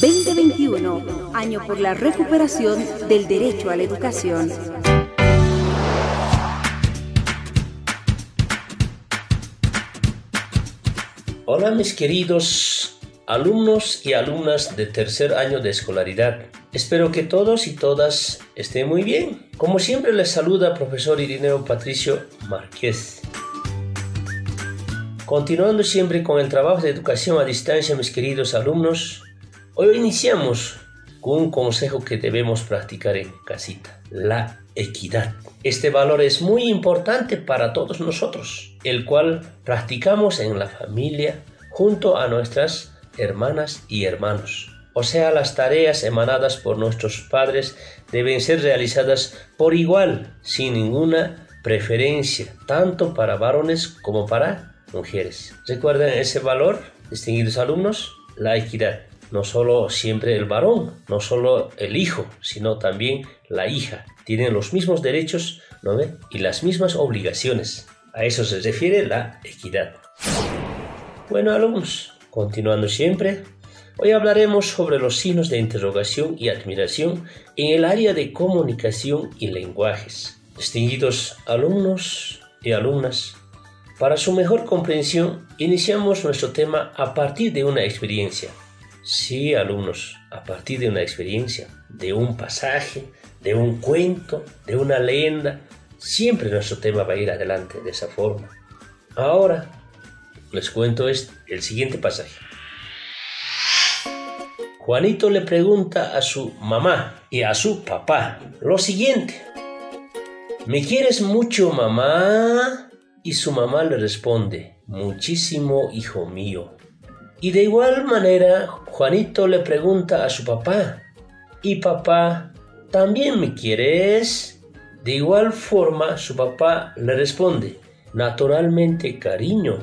2021, año por la recuperación del derecho a la educación. Hola mis queridos alumnos y alumnas de tercer año de escolaridad. Espero que todos y todas estén muy bien. Como siempre les saluda profesor Irineo Patricio Márquez. Continuando siempre con el trabajo de educación a distancia, mis queridos alumnos, hoy iniciamos con un consejo que debemos practicar en casita, la equidad. Este valor es muy importante para todos nosotros, el cual practicamos en la familia junto a nuestras hermanas y hermanos. O sea, las tareas emanadas por nuestros padres deben ser realizadas por igual, sin ninguna preferencia, tanto para varones como para mujeres. ¿Recuerden ese valor, distinguidos alumnos? La equidad. No solo siempre el varón, no solo el hijo, sino también la hija. Tienen los mismos derechos ¿no y las mismas obligaciones. A eso se refiere la equidad. Bueno, alumnos, Continuando siempre, hoy hablaremos sobre los signos de interrogación y admiración en el área de comunicación y lenguajes. Distinguidos alumnos y alumnas, para su mejor comprensión, iniciamos nuestro tema a partir de una experiencia. Sí, alumnos, a partir de una experiencia, de un pasaje, de un cuento, de una leyenda, siempre nuestro tema va a ir adelante de esa forma. Ahora, les cuento es el siguiente pasaje. Juanito le pregunta a su mamá y a su papá lo siguiente. ¿Me quieres mucho, mamá? Y su mamá le responde, muchísimo, hijo mío. Y de igual manera, Juanito le pregunta a su papá, ¿y papá, también me quieres? De igual forma, su papá le responde, naturalmente, cariño.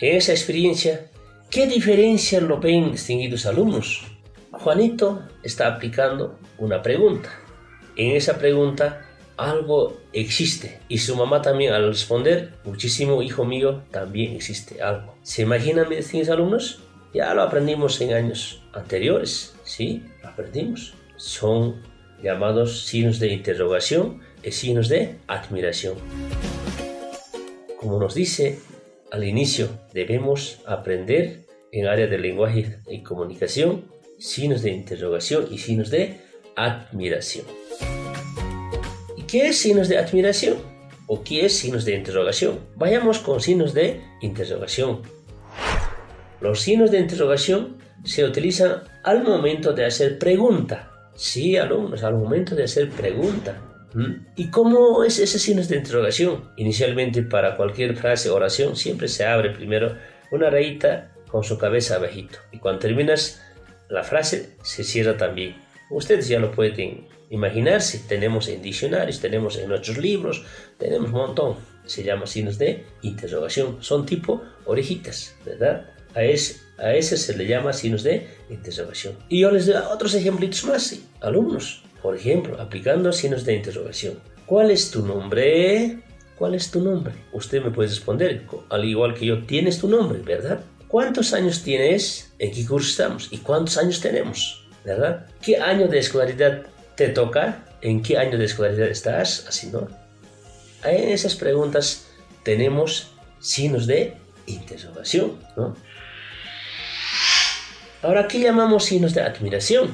En esa experiencia, ¿qué diferencia lo ven distinguidos alumnos? Juanito está aplicando una pregunta. En esa pregunta algo existe y su mamá también al responder, muchísimo hijo mío, también existe algo. ¿Se imaginan mis alumnos? Ya lo aprendimos en años anteriores, ¿sí? Lo aprendimos. Son llamados signos de interrogación y signos de admiración. Como nos dice al inicio debemos aprender en área de lenguaje y comunicación signos de interrogación y signos de admiración. ¿Y qué signos de admiración? ¿O qué signos de interrogación? Vayamos con signos de interrogación. Los signos de interrogación se utilizan al momento de hacer pregunta. Sí, alumnos, al momento de hacer pregunta. ¿Mm? ¿Y cómo es ese signo de interrogación? Inicialmente para cualquier frase o oración siempre se abre primero una rayita con su cabeza abajito y cuando terminas la frase se cierra también. Ustedes ya lo pueden imaginar si tenemos en diccionarios, tenemos en nuestros libros, tenemos un montón. Se llama signos de interrogación. Son tipo orejitas, ¿verdad? A ese, a ese se le llama signos de interrogación. Y yo les doy otros ejemplitos más, alumnos. Por ejemplo, aplicando signos de interrogación. ¿Cuál es tu nombre? ¿Cuál es tu nombre? Usted me puede responder, al igual que yo, tienes tu nombre, ¿verdad? ¿Cuántos años tienes? ¿En qué curso estamos? ¿Y cuántos años tenemos? ¿Verdad? ¿Qué año de escolaridad te toca? ¿En qué año de escolaridad estás? Así, ¿no? En esas preguntas tenemos signos de interrogación, ¿no? Ahora, ¿qué llamamos signos de admiración?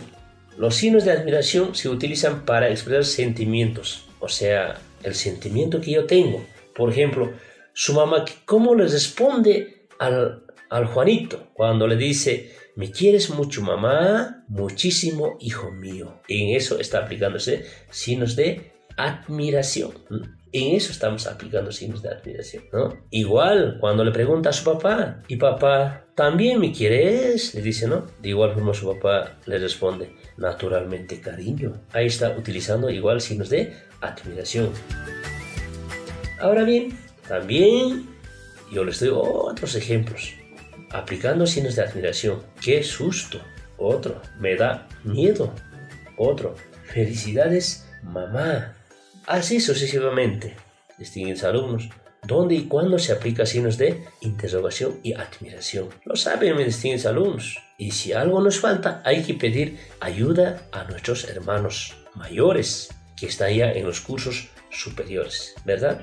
Los signos de admiración se utilizan para expresar sentimientos, o sea, el sentimiento que yo tengo. Por ejemplo, su mamá, ¿cómo le responde al, al Juanito cuando le dice, ¿me quieres mucho mamá? Muchísimo, hijo mío. En eso está aplicándose signos de admiración. En eso estamos aplicando signos de admiración, ¿no? Igual, cuando le pregunta a su papá, ¿y papá también me quieres? Le dice, ¿no? De igual forma su papá le responde, naturalmente cariño. Ahí está utilizando igual signos de admiración. Ahora bien, también yo les doy otros ejemplos. Aplicando signos de admiración. ¡Qué susto! Otro, me da miedo. Otro, felicidades, mamá. Así sucesivamente, distinguidos alumnos, dónde y cuándo se aplica signos de interrogación y admiración. Lo saben mis distinguidos alumnos. Y si algo nos falta, hay que pedir ayuda a nuestros hermanos mayores que están ya en los cursos superiores, ¿verdad?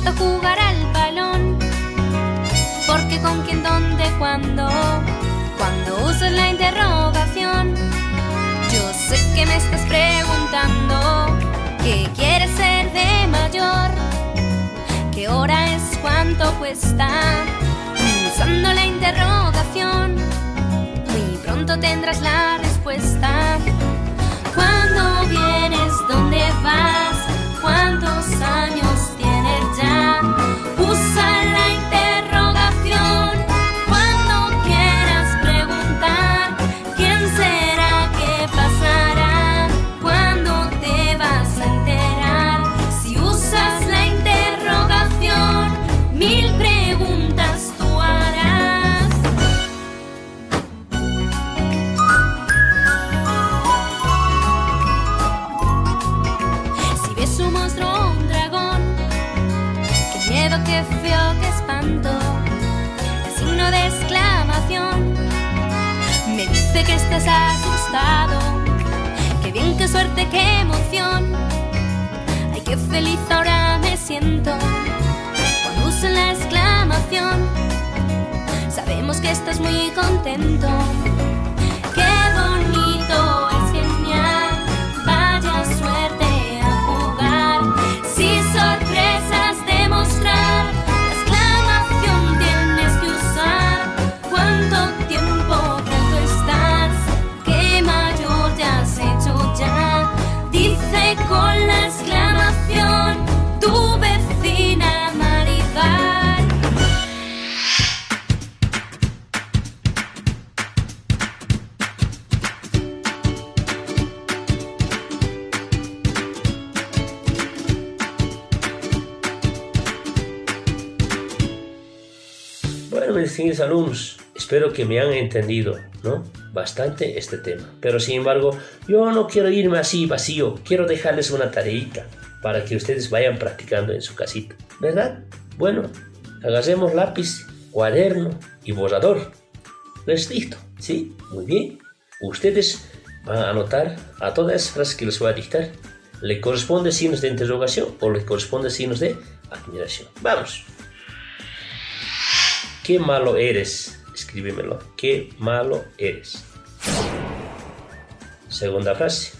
¿Te gusta jugar al balón? Porque con quién, dónde, cuándo, cuando usas la interrogación. Yo sé que me estás preguntando qué quieres ser de mayor, qué hora es, cuánto cuesta, usando la interrogación. Muy pronto tendrás la respuesta. Que estás asustado. Qué bien, qué suerte, qué emoción. Ay, qué feliz ahora me siento cuando usan la exclamación. Sabemos que estás muy contento. Bueno, mis alumnos, espero que me han entendido, ¿no? Bastante este tema. Pero sin embargo, yo no quiero irme así vacío. Quiero dejarles una tareita para que ustedes vayan practicando en su casita, ¿verdad? Bueno, agarremos lápiz, cuaderno y borrador. ¿Les listo? ¿Sí? Muy bien. Ustedes van a anotar a todas esas frases que les voy a dictar. ¿Le corresponde signos de interrogación o le corresponde signos de admiración? Vamos. Qué malo eres. Escríbemelo. Qué malo eres. Segunda frase.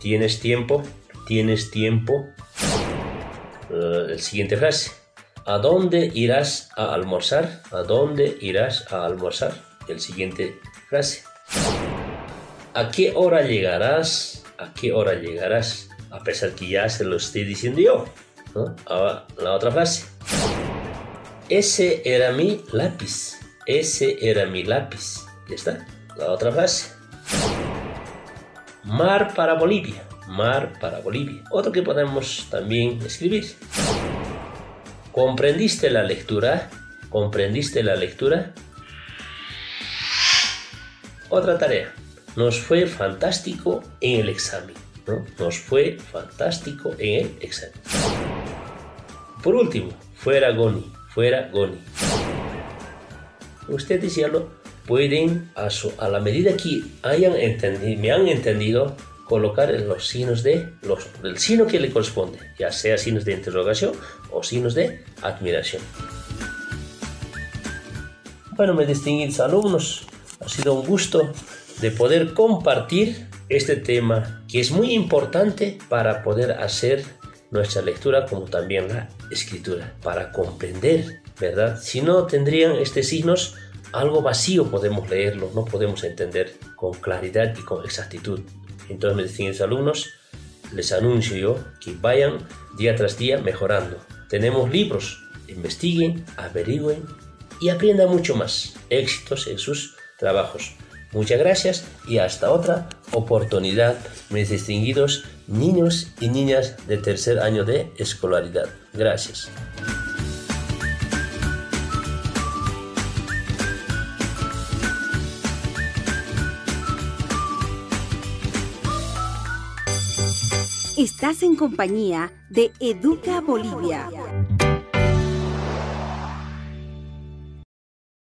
¿Tienes tiempo? ¿Tienes tiempo? Eh, el siguiente frase. ¿A dónde irás a almorzar? ¿A dónde irás a almorzar? El siguiente frase. ¿A qué hora llegarás? ¿A qué hora llegarás? A pesar que ya se lo estoy diciendo yo. Ahora, la otra frase. Ese era mi lápiz. Ese era mi lápiz. Ya está. La otra frase. Mar para Bolivia. Mar para Bolivia. Otro que podemos también escribir. ¿Comprendiste la lectura? ¿Comprendiste la lectura? Otra tarea. Nos fue fantástico en el examen. ¿no? Nos fue fantástico en el examen. Por último, fuera Goni. Fuera Goni. Ustedes ya lo pueden, a, su- a la medida que hayan entendido, me han entendido, colocar los signos de los, el signo que le corresponde, ya sea signos de interrogación o signos de admiración. Bueno, mis distinguidos alumnos, ha sido un gusto de poder compartir este tema que es muy importante para poder hacer nuestra lectura como también la escritura, para comprender, ¿verdad? Si no tendrían estos signos, algo vacío podemos leerlo, no podemos entender con claridad y con exactitud. Entonces, mis distinguidos alumnos, les anuncio yo que vayan día tras día mejorando. Tenemos libros, investiguen, averigüen y aprendan mucho más. Éxitos en sus trabajos. Muchas gracias y hasta otra oportunidad, mis distinguidos niños y niñas de tercer año de escolaridad. Gracias. Estás en compañía de Educa Bolivia.